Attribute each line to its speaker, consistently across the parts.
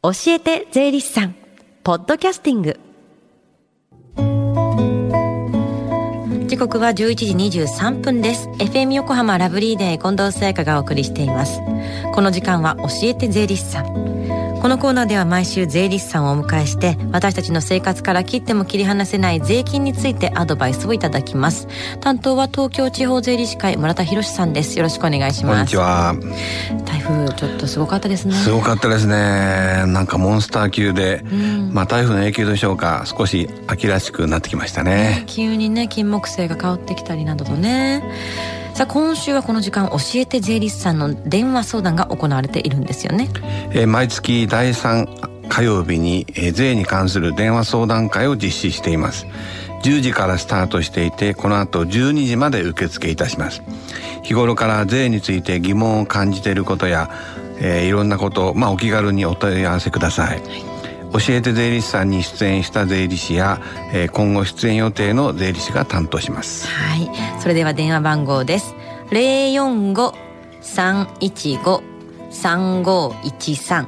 Speaker 1: 教えて税理士さん。ポッドキャスティング。時刻は11時23分です。FM 横浜ラブリーデー近藤沙耶香がお送りしています。この時間は教えて税理士さん。このコーナーでは毎週税理士さんをお迎えして私たちの生活から切っても切り離せない税金についてアドバイスをいただきます。担当は東京地方税理士会村田博さんです。よろしくお願いします。
Speaker 2: こんにちは。
Speaker 1: 台風ちょっとすごかったですね。
Speaker 2: すごかったですね。なんかモンスター級で、うん、まあ台風の影響でしょうか。少し秋らしくなってきましたね。
Speaker 1: 急にね金木犀が香ってきたりなどとねさあ今週はこの時間教えて税理士さんの電話相談が行われているんですよね、
Speaker 2: えー、毎月第3火曜日に、えー、税に関する電話相談会を実施しています。10時からスタートしていてこの後12時まで受付いたします。日頃から税について疑問を感じていることや、えー、いろんなことまあお気軽にお問い合わせください、はい教えて税理士さんに出演した税理士や、えー、今後出演予定の税理士が担当します。
Speaker 1: はい。それでは電話番号です。045-315-3513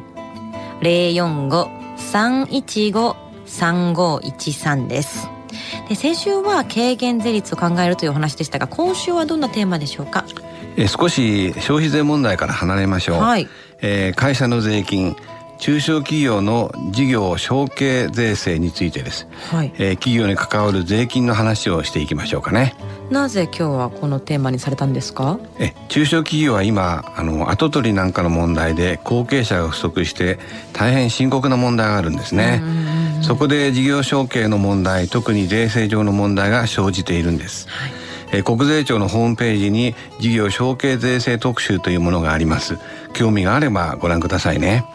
Speaker 1: 045-315-3513です。で先週は軽減税率を考えるというお話でしたが今週はどんなテーマでしょうか？
Speaker 2: え少し消費税問題から離れましょう、はい。えー、会社の税金中小企業の事業承継税制についてです、はい。えー、企業に関わる税金の話をしていきましょうかね。
Speaker 1: なぜ今日はこのテーマにされたんですか？
Speaker 2: え中小企業は今あの後取りなんかの問題で後継者が不足して大変深刻な問題があるんですね。そこで事業承継の問題特に税制上の問題が生じているんです、はい。え国税庁のホームページに事業承継税制特集というものがあります。興味があればご覧くださいね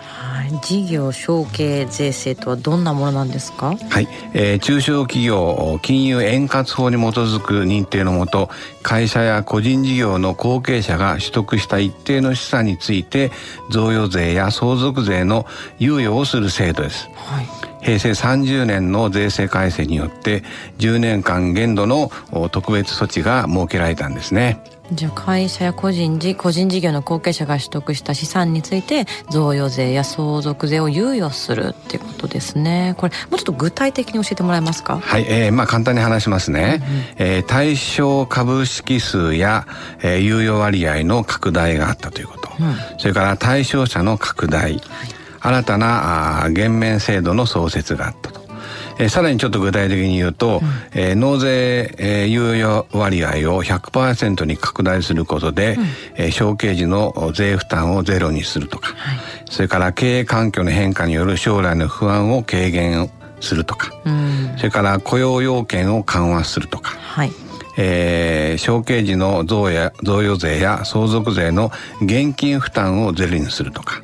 Speaker 1: 事業承継税制とはどんなものなんですか？
Speaker 2: はい、えー、中小企業金融円滑法に基づく認定のもと会社や個人事業の後継者が取得した一定の資産について贈与税や相続税の猶予をする制度です、はい。平成30年の税制改正によって10年間限度の特別措置が設けられたんですね。
Speaker 1: じゃあ会社や個人事個人事業の後継者が取得した資産について贈与税や相続税を猶予するっていうことですね。これもうちょっと具体的に教えてもらえますか？
Speaker 2: はい、えー、まあ簡単に話しますね、うんうん、えー、対象株式数や、えー、猶予割合の拡大があったということ、うん、それから対象者の拡大、はい、新たなあ減免制度の創設があったとえー、さらにちょっと具体的に言うと、うん、えー、納税、えー、猶予割合を100%に拡大することで、うん、えー、承継時の税負担をゼロにするとか、はい、それから経営環境の変化による将来の不安を軽減するとか、うん、それから雇用要件を緩和するとか、はい。えー、承継時の贈や贈与税や相続税の現金負担をゼロにするとか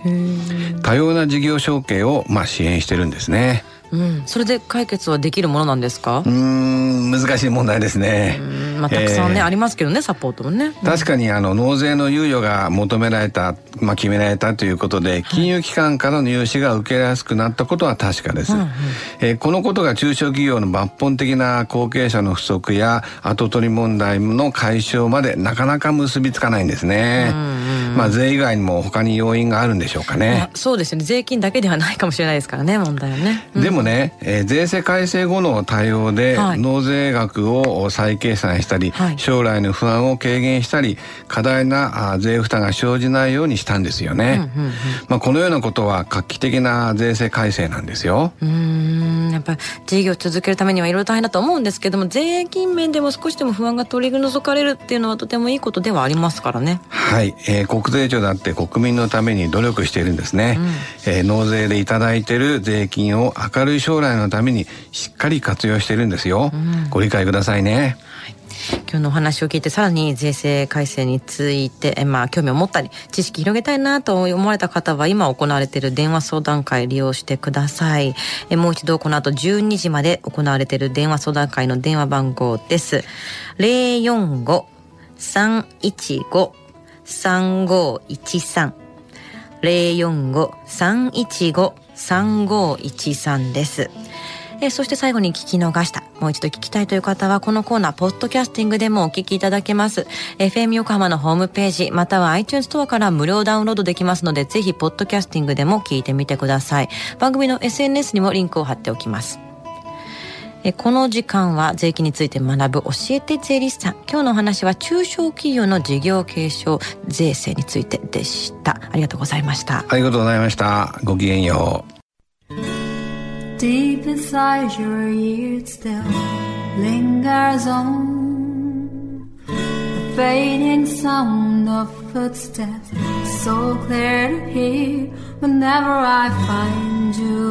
Speaker 2: 多様な事業承継を、まあ、支援してるんですね。
Speaker 1: うん、それで解決はできるものなんですか？
Speaker 2: うん難しい問題ですね。
Speaker 1: まあ、たくさんね、えー、ありますけどねサポートもね。
Speaker 2: 確かにあの納税の猶予が求められた、まあ、決められたということで金融機関からの融資が受けやすくなったことは確かです、うんうん、えー、このことが中小企業の抜本的な後継者の不足や後取り問題の解消までなかなか結びつかないんですね、うんまあ税以外にも他に要因があるんでしょうかね。
Speaker 1: そうですね。税金だけではないかもしれないですからね、問題はね。
Speaker 2: うん、でもね、えー、税制改正後の対応で、納税額を再計算したり、はい、将来の不安を軽減したり、過大な税負担が生じないようにしたんですよね。うんうんうん、まあこのようなことは画期的な税制改正なんですよ。
Speaker 1: うん、やっぱ事業を続けるためにはいろいろ大変だと思うんですけども、税金面でも少しでも不安が取り除かれるっていうのはとてもいいことではありますからね。
Speaker 2: はい、えー、国税庁だって国民のために努力しているんですね、うん、えー、納税でいただいている税金を明るい将来のためにしっかり活用しているんですよ、うん、ご理解くださいね、はい。
Speaker 1: 今日のお話を聞いてさらに税制改正について、まあ、興味を持ったり知識広げたいなと思われた方は今行われている電話相談会利用してください。えもう一度この後12時まで行われている電話相談会の電話番号です。045-315 3513です。え、そして最後に聞き逃した。もう一度聞きたいという方はこのコーナーポッドキャスティングでもお聞きいただけます。FM 横浜のホームページまたは iTunes ストアから無料ダウンロードできますのでぜひポッドキャスティングでも聞いてみてください。番組の SNS にもリンクを貼っておきます。えこの時間は税金について学ぶ教えて税理士さん今日のお話は中小企業の事業継承税制についてでしたありがとうございました
Speaker 2: ありがとうございましたごきげんよう
Speaker 3: Deep inside your ears still lingers on the fading sound of footsteps so clear to hear whenever I find you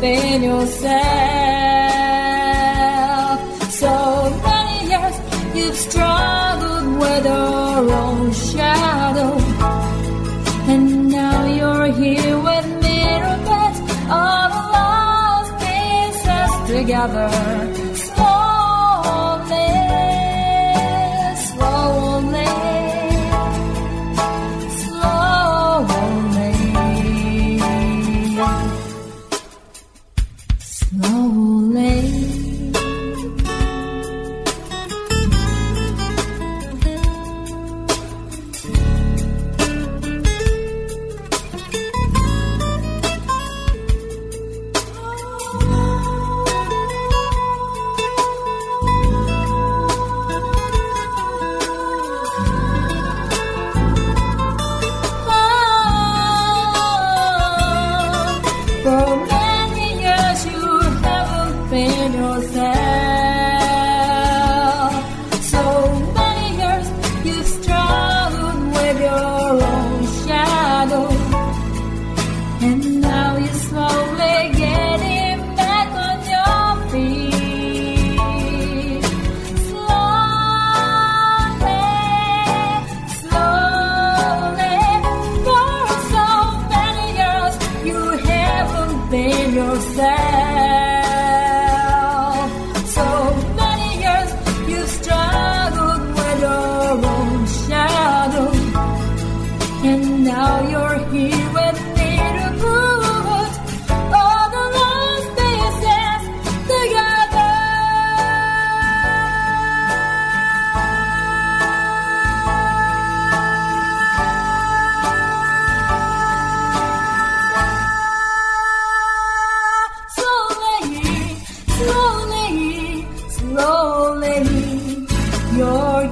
Speaker 3: haven't yourself. So many years you've struggled with your own shadow. And now you're here with put all the lost pieces together.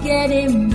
Speaker 3: get him.